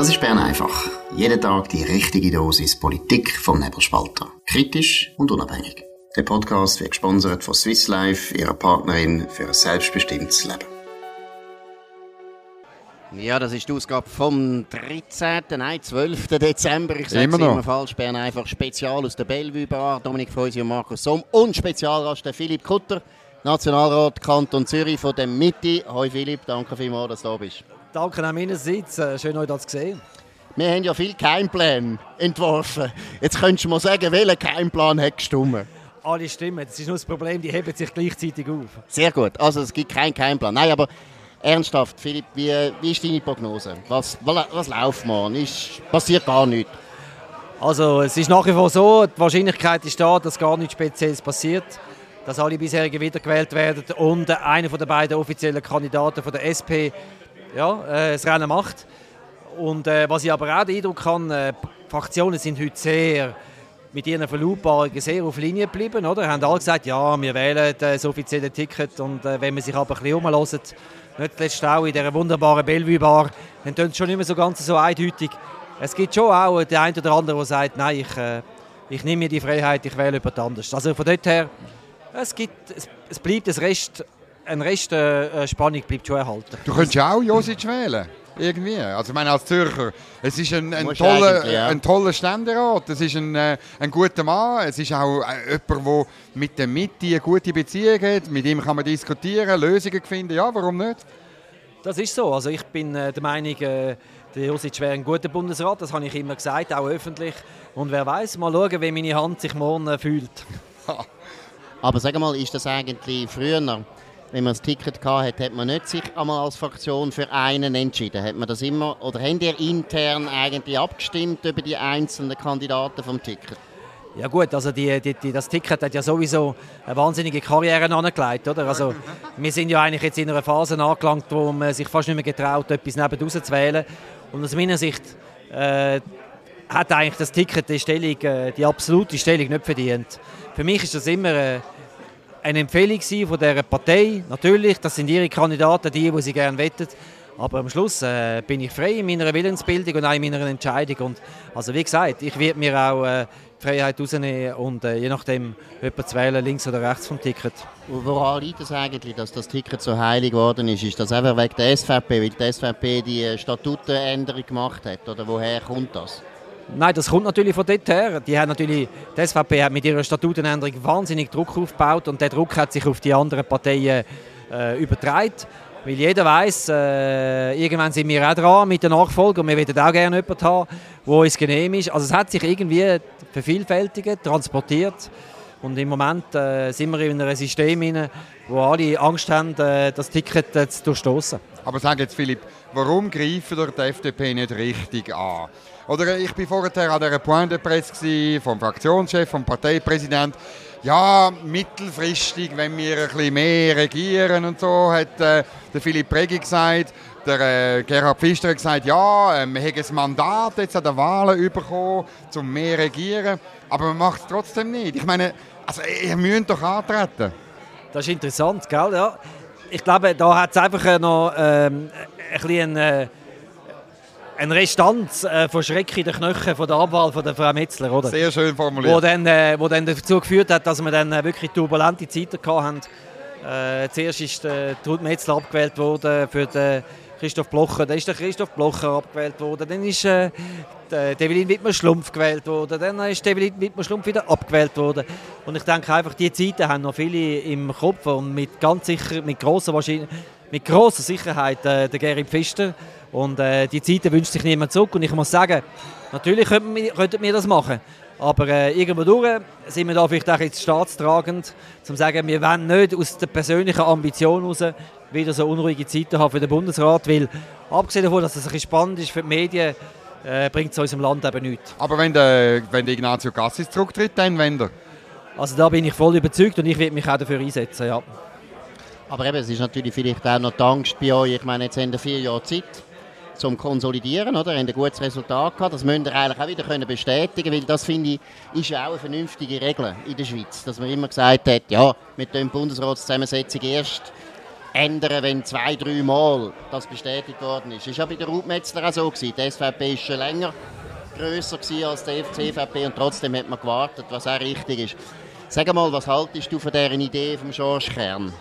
Das ist Bern einfach. Jeden Tag die richtige Dosis Politik vom Nebelspalter. Kritisch und unabhängig. Der Podcast wird gesponsert von Swiss Life, ihrer Partnerin für ein selbstbestimmtes Leben. Ja, das ist die Ausgabe vom 13. Nein, 12. Dezember. Ich sage es immer falsch. Bern einfach Spezial aus der Bellevue Bar. Dominik Freusi und Markus Somm und Spezialgast der Philipp Kutter, Nationalrat Kanton Zürich von der Mitte. Hoi Philipp, danke vielmals, dass du da bist. Danke auch meinerseits. Schön, euch das zu sehen. Wir haben ja viel Keimplan entworfen. Jetzt könntest du mal sagen, welcher Keimplan hat gestimmt? Alle stimmen. Das ist nur das Problem, die heben sich gleichzeitig auf. Sehr gut. Also es gibt keinen Keimplan. Nein, aber ernsthaft, Philipp, wie, wie ist deine Prognose? Was, was, was läuft man? Ist, passiert gar nichts? Also es ist nach wie vor so, die Wahrscheinlichkeit ist da, dass gar nichts Spezielles passiert dass alle bisherigen wiedergewählt werden und einer der beiden offiziellen Kandidaten von der SP ja, äh, das Rennen macht. Und äh, was ich aber auch den Eindruck habe, äh, Fraktionen sind heute sehr mit ihren Verlautbarungen sehr auf Linie geblieben. Oder? Haben alle gesagt, ja, wir wählen das offizielle Ticket und äh, wenn man sich aber ein bisschen umhört, nicht zuletzt auch in dieser wunderbaren Bellevue-Bar, dann tun es schon nicht mehr so ganz so eindeutig. Es gibt schon auch den einen oder anderen, der sagt, nein, ich, äh, ich nehme mir die Freiheit, ich wähle jemand anderes. Also von dort her, es, gibt, es, es bleibt ein Rest ein Rest äh, Spannung bleibt schon erhalten. Du könntest ja auch Josic wählen. Irgendwie. Also ich meine, als Zürcher, es ist ein, ein, toller, ja. ein toller Ständerat, es ist ein, äh, ein guter Mann, es ist auch äh, jemand, der mit der Mitte eine gute Beziehung hat, mit ihm kann man diskutieren, Lösungen finden, ja, warum nicht? Das ist so, also ich bin äh, der Meinung, äh, der Josic wäre ein guter Bundesrat, das habe ich immer gesagt, auch öffentlich. Und wer weiß, mal schauen, wie meine Hand sich morgen äh, fühlt. Aber sag mal, ist das eigentlich früher wenn man das Ticket hatte, hat man nicht sich einmal als Fraktion für einen entschieden. Hat man das immer, oder haben ihr intern eigentlich abgestimmt über die einzelnen Kandidaten vom Ticket? Ja gut, also die, die, die, das Ticket hat ja sowieso eine wahnsinnige Karriere angelegt, oder? Also wir sind ja eigentlich jetzt in einer Phase angelangt, wo man sich fast nicht mehr getraut, etwas nebenaus zu wählen. Und aus meiner Sicht äh, hat eigentlich das Ticket die Stellung, äh, die absolute Stellung nicht verdient. Für mich ist das immer äh, eine Empfehlung von dieser Partei. Natürlich, das sind ihre Kandidaten, die, die sie gerne wettet. Aber am Schluss äh, bin ich frei in meiner Willensbildung und auch in meiner Entscheidung. Und, also wie gesagt, ich werde mir auch äh, die Freiheit rausnehmen und äh, je nachdem jemanden zu wählen, links oder rechts vom Ticket. woran liegt es eigentlich, dass das Ticket so heilig geworden ist? Ist das einfach wegen der SVP, weil die SVP die Statutenänderung gemacht hat? Oder woher kommt das? Nein, das kommt natürlich von dort her. Die, haben natürlich, die SVP hat mit ihrer Statutenänderung wahnsinnig Druck aufgebaut und der Druck hat sich auf die anderen Parteien äh, übertragen. Weil jeder weiß, äh, irgendwann sind wir auch dran mit der Nachfolge und wir würden auch gerne jemanden haben, der uns genehm ist. Also es hat sich irgendwie vervielfältigt, transportiert. Und im Moment äh, sind wir in einem System, in wo alle Angst haben, äh, das Ticket äh, zu durchstoßen. Aber sag jetzt, Philipp, warum greifen die FDP nicht richtig an? Oder ich war vorher an der Point de Presse vom Fraktionschef, vom Parteipräsident. Ja, mittelfristig, wenn wir ein bisschen mehr regieren und so, hat äh, der Philipp Regi gesagt. Der äh, Gerhard Pfister hat gesagt, ja, äh, wir haben ein Mandat jetzt an den Wahlen bekommen, um mehr regieren. Aber man macht es trotzdem nicht. Ich meine, also, ihr müsst doch antreten. Das ist interessant, gell? Ja. Ich glaube, da hat es einfach noch ähm, ein bisschen... Äh eine Restanz äh, von Schreck in den Knöcheln von der Abwahl von der Frau Metzler, oder? Sehr schön formuliert. Wo dann, äh, wo dann dazu geführt hat, dass wir dann äh, wirklich turbulente Zeiten hatten. Äh, zuerst ist äh, Ruth Metzler abgewählt worden für den Christoph Blocher, dann ist der Christoph Blocher abgewählt worden, dann ist äh, Develin Wittmer-Schlumpf gewählt worden, dann ist Develin Wittmer-Schlumpf wieder abgewählt worden. Und ich denke einfach, diese Zeiten haben noch viele im Kopf und mit ganz sicher, mit grosser Wahrscheinlichkeit mit großer Sicherheit äh, der Gary Pfister. Und äh, die Zeiten wünscht sich niemand zurück. Und ich muss sagen, natürlich könnten wir, könnten wir das machen. Aber äh, irgendwo durch sind wir da vielleicht auch jetzt staatstragend, um zu sagen, wir wollen nicht aus der persönlichen Ambition heraus wieder so unruhige Zeiten haben für den Bundesrat, weil abgesehen davon, dass es ein spannend ist für die Medien, äh, bringt es unserem Land eben nichts. Aber wenn der, wenn der Ignazio Cassis zurücktritt, dann wenn er? Also da bin ich voll überzeugt und ich werde mich auch dafür einsetzen, ja. Aber eben, es ist natürlich vielleicht auch noch die Angst bei euch. Ich meine, jetzt haben wir vier Jahre Zeit zum Konsolidieren, oder? Haben ein gutes Resultat gehabt. Das müsst ihr eigentlich auch wieder können bestätigen, weil das finde ich, ist auch eine vernünftige Regel in der Schweiz, dass man immer gesagt hat, ja, mit der Bundesratszusammensetzung erst ändern, wenn zwei, drei Mal das bestätigt worden ist. Das war ja bei der Raubmetzler auch so. Gewesen. Die SVP ist schon länger grösser als die CVP und trotzdem hat man gewartet, was auch richtig ist. Sag mal, was haltest du von dieser Idee vom George Kern?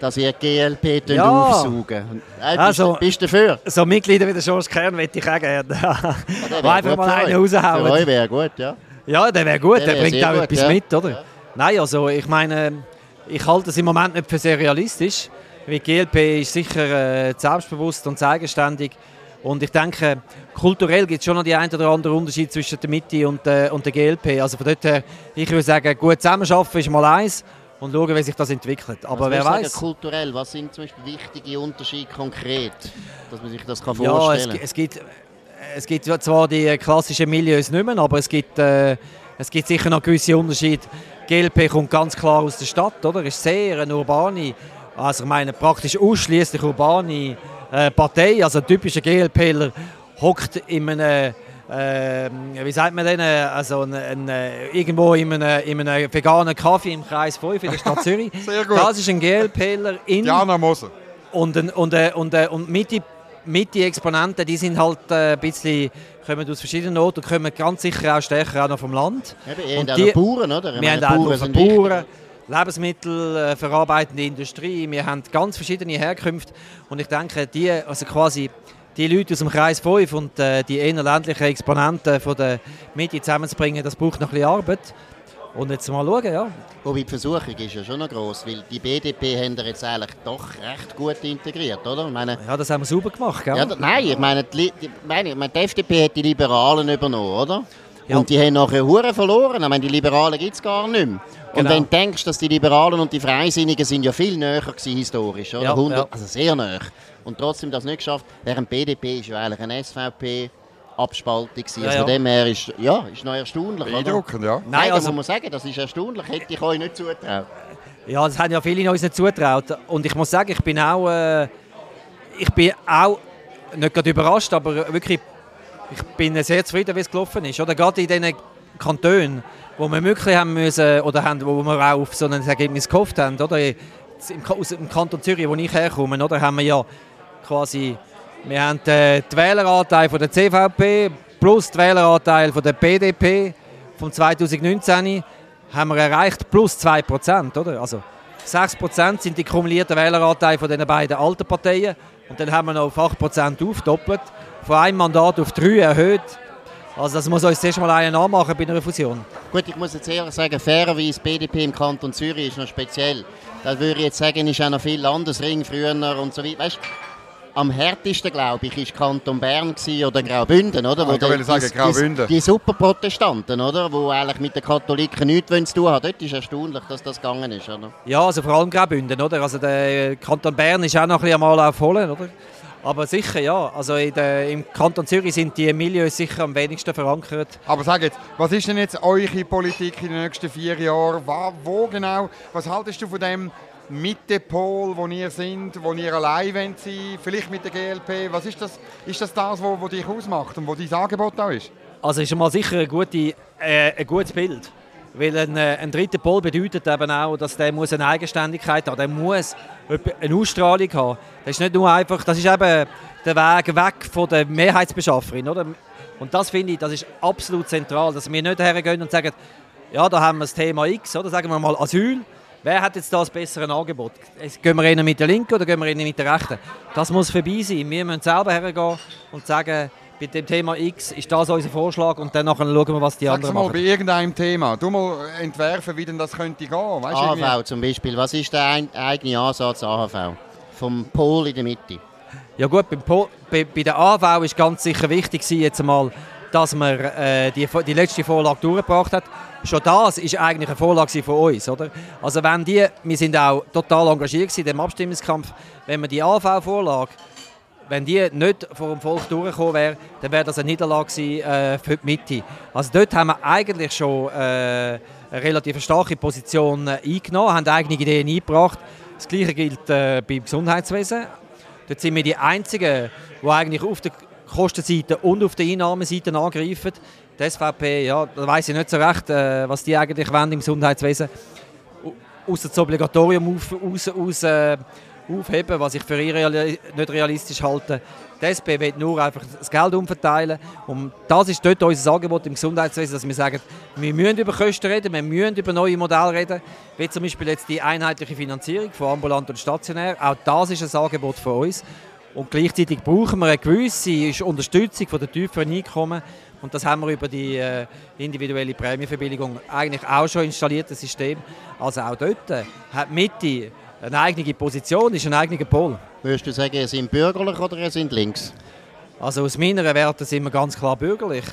Dass ihr GLP ja. aufsaugen. Äh, also, bist du dafür? So Mitglieder wie der George Kern möchte ich auch gerne. Einfach mal einen raushauen. Für euch wäre gut, ja. Ja, der wäre gut, der, der bringt auch gut, etwas ja. mit, oder? Ja. Nein, also ich meine, ich halte es im Moment nicht für sehr realistisch. Weil GLP ist sicher äh, selbstbewusst und eigenständig. Und ich denke, kulturell gibt es schon noch die ein oder andere Unterschied zwischen der Mitte und, äh, und der GLP. Also von dort her, ich würde sagen, gut zusammenarbeiten ist mal eins und schauen, wie sich das entwickelt. Aber was wer weiß. kulturell, was sind zum Beispiel wichtige Unterschiede konkret, dass man sich das kann vorstellen kann? Ja, es, es, gibt, es gibt zwar die klassischen Milieus nicht mehr, aber es gibt, äh, es gibt sicher noch gewisse Unterschiede. GLP kommt ganz klar aus der Stadt, oder? Ist sehr eine urbane also ich meine praktisch ausschließlich urbane äh, Partei, also ein typischer GLPler hockt in einem äh, wie sagt man denn, also ein, ein, äh, irgendwo in einem, in einem veganen Kaffee im Kreis 5 in der Stadt Zürich. Sehr gut. Das ist ein GLPler in... Jana Moser. Und, und, und, und, und Mitte, Mitte Exponenten, die sind halt ein bisschen, kommen aus verschiedenen Orten und kommen ganz sicher auch stärker auch noch vom Land. Ja, und die, Bauern, oder? Wir haben auch noch Bauern. Lebensmittelverarbeitende Industrie. Wir haben ganz verschiedene Herkünfte und ich denke, die, also quasi die Leute aus dem Kreis 5 und äh, die eher ländlichen Exponenten von der Mitte zusammenzubringen, das braucht noch ein bisschen Arbeit. Und jetzt mal schauen, ja. Wobei die Versuchung ist ja schon noch gross, weil die BDP haben jetzt eigentlich doch recht gut integriert, oder? meine, ja, das haben wir sauber gemacht, gell? Ja, nein, ich meine, die, die, meine, die FDP hat die Liberalen übernommen, oder? Ja. Und die haben nachher Huren verloren. Ich meine, die Liberalen gibt es gar nicht mehr. Und genau. wenn du denkst, dass die Liberalen und die Freisinnigen sind ja viel näher gewesen, historisch, oder? Ja, 100, ja. Also sehr näher. Und trotzdem das nicht geschafft. Während BDP ist ja eigentlich eine SVP Abspaltung gewesen. Ja, also ja. dem her ist, ja, ist noch erstaunlich, Beeindruckend, ja. Nein, Nein also, muss man sagen, das ist erstaunlich. Hätte ich euch nicht zutraut. Ja, das haben ja viele uns nicht zutraut. Und ich muss sagen, ich bin auch, äh, ich bin auch nicht gerade überrascht, aber wirklich ich bin sehr zufrieden, wie es gelaufen ist. Oder gerade in diesen Kantonen, wo wir möglich haben müssen, oder haben, wo wir auch auf so ein Ergebnis gehofft haben, oder? Im, aus dem Kanton Zürich, wo ich herkomme, oder, haben wir ja quasi wir haben den, den Wähleranteil von der CVP plus den Wähleranteil von der BDP vom 2019 haben wir erreicht plus 2%, oder? Also 6% sind die kumulierten Wähleranteile von den beiden alten Parteien und dann haben wir noch auf 8% aufdoppelt von einem Mandat auf drei erhöht. Also das muss uns zuerst mal einen anmachen bei einer Fusion. Gut, ich muss jetzt ehrlich sagen, fairerweise BDP im Kanton Zürich ist noch speziell. Da würde ich jetzt sagen, ist auch noch viel Landesring früher und so weiter. Weißt, am härtesten, glaube ich, war Kanton Bern oder Graubünden, oder? Wo ich würde sagen, Graubünden. Die, die Superprotestanten, oder? Die eigentlich mit den Katholiken nichts zu tun haben. Dort ist erstaunlich, dass das gegangen ist, oder? Ja, also vor allem Graubünden, oder? Also der Kanton Bern ist auch noch ein bisschen einmal auf Holen, oder? Aber sicher, ja. Also der, im Kanton Zürich sind die Milieus sicher am wenigsten verankert. Aber sag jetzt, was ist denn jetzt eure Politik in den nächsten vier Jahren? Wo, genau? Was haltest du von dem Mittepol, wo ihr sind, wo ihr allein sein wollt, vielleicht mit der GLP? Was ist das, ist das, das was, was dich ausmacht und wo dein Angebot auch ist? Also ist mal sicher ein, gute, äh, ein gutes Bild. Weil ein, äh, ein dritter Pol bedeutet eben auch, dass der muss eine Eigenständigkeit haben, der muss eine Ausstrahlung haben. Das ist nicht nur einfach, das ist eben der Weg weg von der Mehrheitsbeschafferin, oder? Und das finde ich, das ist absolut zentral, dass wir nicht hergehen und sagen, ja, da haben wir das Thema X, oder sagen wir mal Asyl. Wer hat jetzt das bessere Angebot? Gehen wir ihnen mit der Linken oder gehen wir ihnen mit der Rechten? Das muss vorbei sein. Wir müssen selber hergehen und sagen, bei dem Thema X ist das unser Vorschlag und dann schauen wir, was die Sag's anderen mal machen. bei irgendeinem Thema. Du mal entwerfen, wie denn das könnte gehen. Weißt AHV irgendwie? zum Beispiel. Was ist der eigene Ansatz AHV? Vom Pol in der Mitte. Ja gut, beim Pol, bei, bei der AHV ist ganz sicher wichtig jetzt einmal, dass man äh, die, die letzte Vorlage durchgebracht hat. Schon das ist eigentlich eine Vorlage von uns, oder? Also wenn die, wir sind auch total engagiert in dem Abstimmungskampf, wenn man die AV-Vorlage wenn die nicht vor dem Volk durchgekommen wäre, dann wäre das eine Niederlage äh, für die Mitte. Also dort haben wir eigentlich schon äh, eine relativ starke Position äh, eingenommen, haben eigene Ideen eingebracht. Das Gleiche gilt äh, beim Gesundheitswesen. Dort sind wir die Einzigen, die eigentlich auf der Kostenseite und auf der Einnahmeseite angreifen. Die SVP, ja, da weiß ich nicht so recht, äh, was die eigentlich wollen im Gesundheitswesen. Aus das Obligatorium aus, aus, aus äh, aufheben, was ich für irreal nicht realistisch halte. Die SP will nur einfach das Geld umverteilen. Und das ist dort unser Angebot im Gesundheitswesen, dass wir sagen, wir müssen über Kosten reden, wir müssen über neue Modelle reden, wie zum Beispiel jetzt die einheitliche Finanzierung von ambulant und stationär. Auch das ist ein Angebot von uns. Und gleichzeitig brauchen wir eine gewisse Unterstützung von den tieferen Einkommen. Und das haben wir über die äh, individuelle Prämienverbilligung eigentlich auch schon installiert, das System. Also auch dort hat die Mitte eine eigene Position, ist ein eigener Pol. Würdest du sagen, ihr seid bürgerlich oder ihr seid links? Also aus meiner Werte sind wir ganz klar bürgerlich.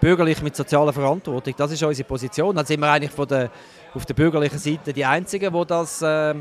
Bürgerlich mit sozialer Verantwortung, das ist unsere Position. Dann sind wir eigentlich von der, auf der bürgerlichen Seite die Einzigen, die das... Äh,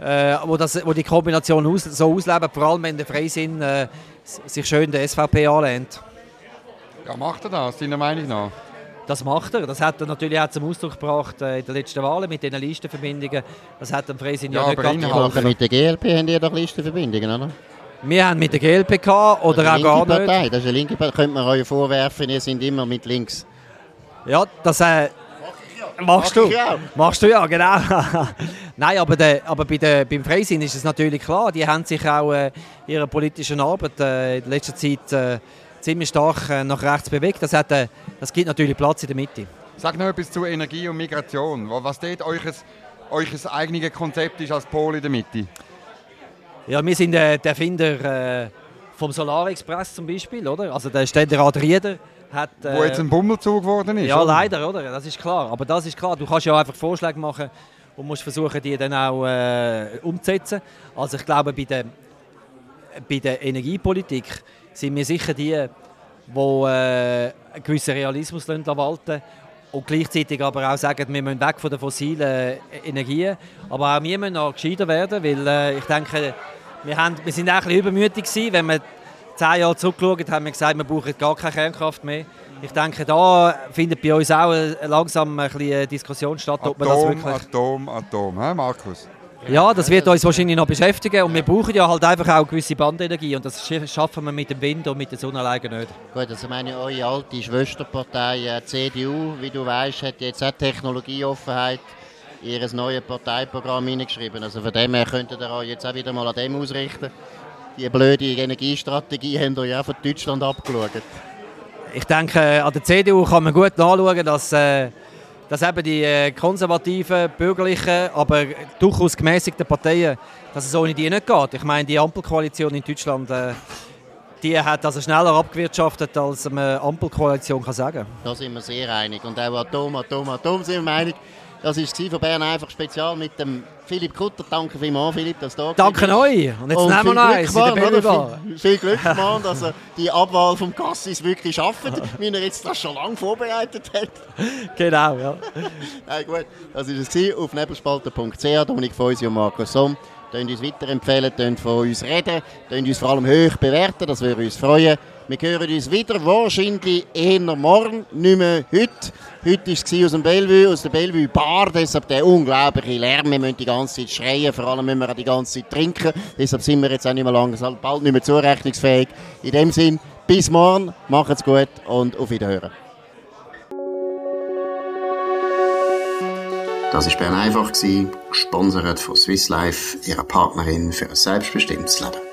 äh, wo, das, wo die Kombination aus, so ausleben, vor allem wenn der Freisinn äh, sich schön der SVP anlehnt. Ja, macht er das, deiner Meinung nach? Das macht er. Das hat er natürlich auch zum Ausdruck gebracht äh, in den letzten Wahlen mit den Listenverbindungen. Das hat dem Freisinn ja, ja nicht geholfen. Mit der GLP haben die doch Listenverbindungen, oder? Wir haben mit der GLP gehabt, oder auch gar Partei. nicht. Das ist eine linke Partei. Könnte man euch vorwerfen, ihr seid immer mit links. Ja, das... Äh, Machst du? Machst du ja, genau. Nein, aber, der, aber bei der, beim Freisinn ist es natürlich klar, die haben sich auch äh, ihrer politischen Arbeit äh, in letzter Zeit äh, ziemlich stark äh, nach rechts bewegt. Das, hat, äh, das gibt natürlich Platz in der Mitte. Sag noch etwas zu Energie und Migration. Was dort euch, euch eigenes Konzept ist als Pol in der Mitte? Ja, wir sind äh, der Erfinder äh, vom Solarexpress zum Beispiel, oder? Also der Ständerat Rieder hat, äh, Wo jetzt ein Bummelzug geworden ist? Ja, oder? leider, oder? Das ist klar. Aber das ist klar. Du kannst ja einfach Vorschläge machen und musst versuchen, die dann auch äh, umzusetzen. Also ich glaube, bei der, bei der Energiepolitik sind wir sicher die, die äh, einen gewissen Realismus walten und gleichzeitig aber auch sagen, wir müssen weg von den fossilen Energien. Aber auch wir müssen noch gescheiter werden, weil äh, ich denke, wir, haben, wir sind auch ein bisschen übermütig gewesen, wenn wir zehn Jahre zurückgeschaut haben wir gesagt, wir brauchen gar keine Kernkraft mehr. Ich denke, da findet bei uns auch langsam ein bisschen Diskussion statt, ob Atom, man das wirklich... Atom, Atom, Atom, Markus? Ja, das wird uns wahrscheinlich noch beschäftigen und wir brauchen ja halt einfach auch gewisse Bandenergie und das schaffen wir mit dem Wind und mit der Sonne alleine nicht. Gut, also meine, eure alte Schwesterpartei äh, CDU, wie du weißt, hat jetzt auch Technologieoffenheit in ihr neues Parteiprogramm hineingeschrieben. Also von dem her könntet ihr euch jetzt auch wieder mal an dem ausrichten die blöde Energiestrategie haben euch auch von Deutschland abgeschaut. Ich denke, an der CDU kann man gut nachschauen, dass, äh, dass eben die äh, konservativen, bürgerlichen, aber durchaus gemäßigten Parteien, dass es ohne die nicht geht. Ich meine, die Ampelkoalition in Deutschland, äh, die hat also schneller abgewirtschaftet, als eine Ampelkoalition kann sagen. Da sind wir sehr einig. Und auch Atom, Atom, Atom sind wir einig. Das war von Bern einfach spezial mit dem Philipp Kutter. Danke vielmals, Philipp, dass du da Danke euch. Und jetzt und nehmen wir eins in der viel, viel Glück, Mann, dass er die Abwahl vom Cassis wirklich schafft, wie er jetzt das schon lange vorbereitet hat. Genau, ja. Nein, gut, das war es auf nebelspalter.ch. Dominik Feusi und Markus Somm. Könnt uns weiterempfehlen, könnt von uns reden, könnt uns vor allem hoch bewerten, das würde uns freuen. Wir hören uns wieder, wahrscheinlich eher morgen, nicht mehr heute. Heute war es aus dem Bellevue, aus der Bellevue Bar, deshalb der unglaubliche Lärm. Wir müssen die ganze Zeit schreien, vor allem müssen wir auch die ganze Zeit trinken. Deshalb sind wir jetzt auch nicht mehr lange, bald nicht mehr zurechnungsfähig. In dem Sinn, bis morgen, macht's gut und auf Wiederhören. Das war Bern einfach, gesponsert von Swiss Life, ihrer Partnerin für ein selbstbestimmtes Leben.